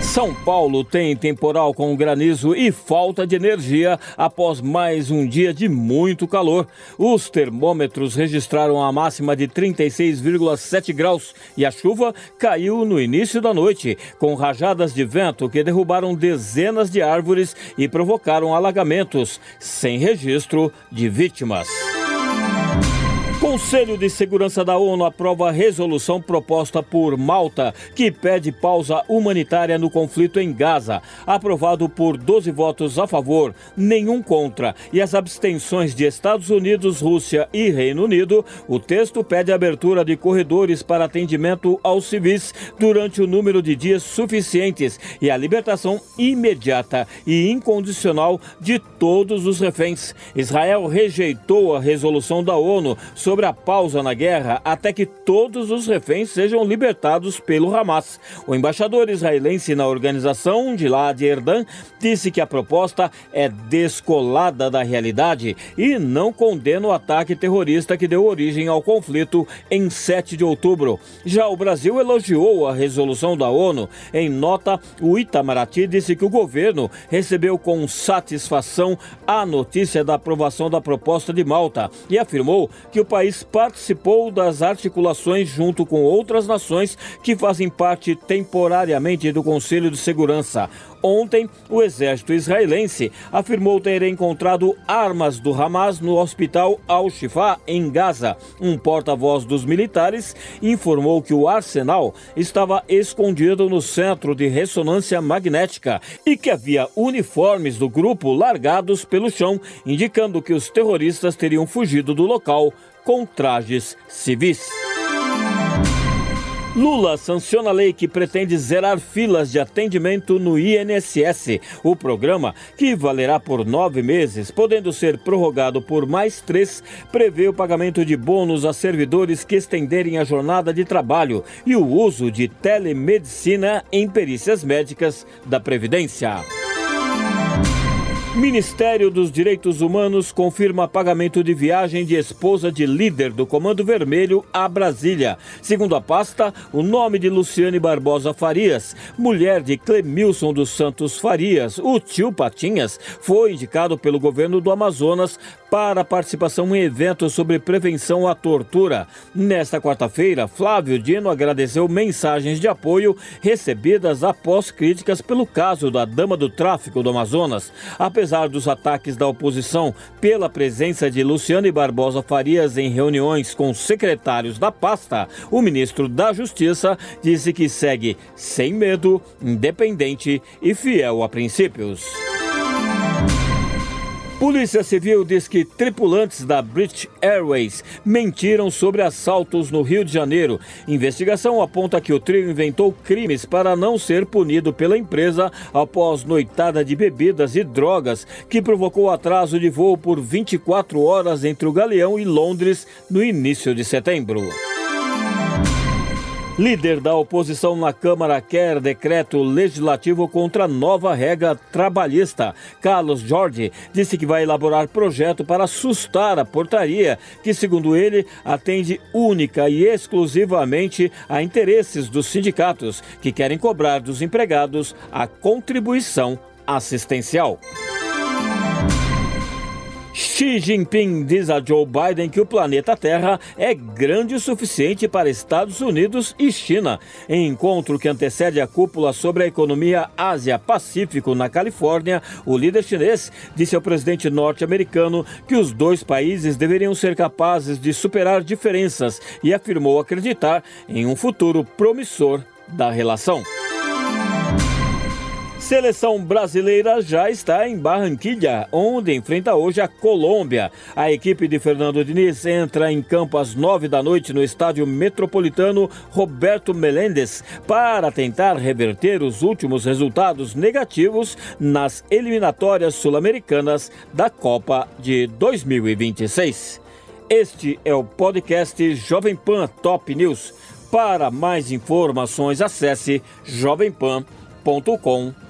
São Paulo tem temporal com granizo e falta de energia após mais um dia de muito calor. Os termômetros registraram a máxima de 36,7 graus e a chuva caiu no início da noite, com rajadas de vento que derrubaram dezenas de árvores e provocaram alagamentos, sem registro de vítimas. Conselho de Segurança da ONU aprova a resolução proposta por Malta, que pede pausa humanitária no conflito em Gaza. Aprovado por 12 votos a favor, nenhum contra e as abstenções de Estados Unidos, Rússia e Reino Unido, o texto pede abertura de corredores para atendimento aos civis durante o número de dias suficientes e a libertação imediata e incondicional de todos os reféns. Israel rejeitou a resolução da ONU sobre sobre a pausa na guerra até que todos os reféns sejam libertados pelo Hamas. O embaixador israelense na organização, Gilad Erdan, disse que a proposta é descolada da realidade e não condena o ataque terrorista que deu origem ao conflito em 7 de outubro. Já o Brasil elogiou a resolução da ONU. Em nota, o Itamaraty disse que o governo recebeu com satisfação a notícia da aprovação da proposta de Malta e afirmou que o país país participou das articulações junto com outras nações que fazem parte temporariamente do Conselho de Segurança. Ontem, o exército israelense afirmou ter encontrado armas do Hamas no hospital Al-Shifa, em Gaza. Um porta-voz dos militares informou que o arsenal estava escondido no centro de ressonância magnética e que havia uniformes do grupo largados pelo chão, indicando que os terroristas teriam fugido do local com trajes civis. Lula sanciona a lei que pretende zerar filas de atendimento no INSS. O programa, que valerá por nove meses, podendo ser prorrogado por mais três, prevê o pagamento de bônus a servidores que estenderem a jornada de trabalho e o uso de telemedicina em perícias médicas da Previdência. Ministério dos Direitos Humanos confirma pagamento de viagem de esposa de líder do Comando Vermelho a Brasília. Segundo a pasta, o nome de Luciane Barbosa Farias, mulher de Clemilson dos Santos Farias, o tio Patinhas, foi indicado pelo governo do Amazonas para participação em evento sobre prevenção à tortura. Nesta quarta-feira, Flávio Dino agradeceu mensagens de apoio recebidas após críticas pelo caso da dama do tráfico do Amazonas. Apesar dos ataques da oposição pela presença de Luciane Barbosa Farias em reuniões com secretários da pasta, o ministro da Justiça disse que segue sem medo, independente e fiel a princípios. Polícia Civil diz que tripulantes da British Airways mentiram sobre assaltos no Rio de Janeiro. Investigação aponta que o trio inventou crimes para não ser punido pela empresa após noitada de bebidas e drogas que provocou atraso de voo por 24 horas entre o Galeão e Londres no início de setembro. Líder da oposição na Câmara quer decreto legislativo contra nova regra trabalhista. Carlos Jorge disse que vai elaborar projeto para assustar a portaria, que, segundo ele, atende única e exclusivamente a interesses dos sindicatos, que querem cobrar dos empregados a contribuição assistencial. Xi Jinping diz a Joe Biden que o planeta Terra é grande o suficiente para Estados Unidos e China. Em encontro que antecede a cúpula sobre a economia Ásia-Pacífico na Califórnia, o líder chinês disse ao presidente norte-americano que os dois países deveriam ser capazes de superar diferenças e afirmou acreditar em um futuro promissor da relação. Seleção brasileira já está em Barranquilha, onde enfrenta hoje a Colômbia. A equipe de Fernando Diniz entra em campo às nove da noite no estádio metropolitano Roberto Melendes para tentar reverter os últimos resultados negativos nas eliminatórias sul-americanas da Copa de 2026. Este é o podcast Jovem Pan Top News. Para mais informações, acesse jovempan.com.br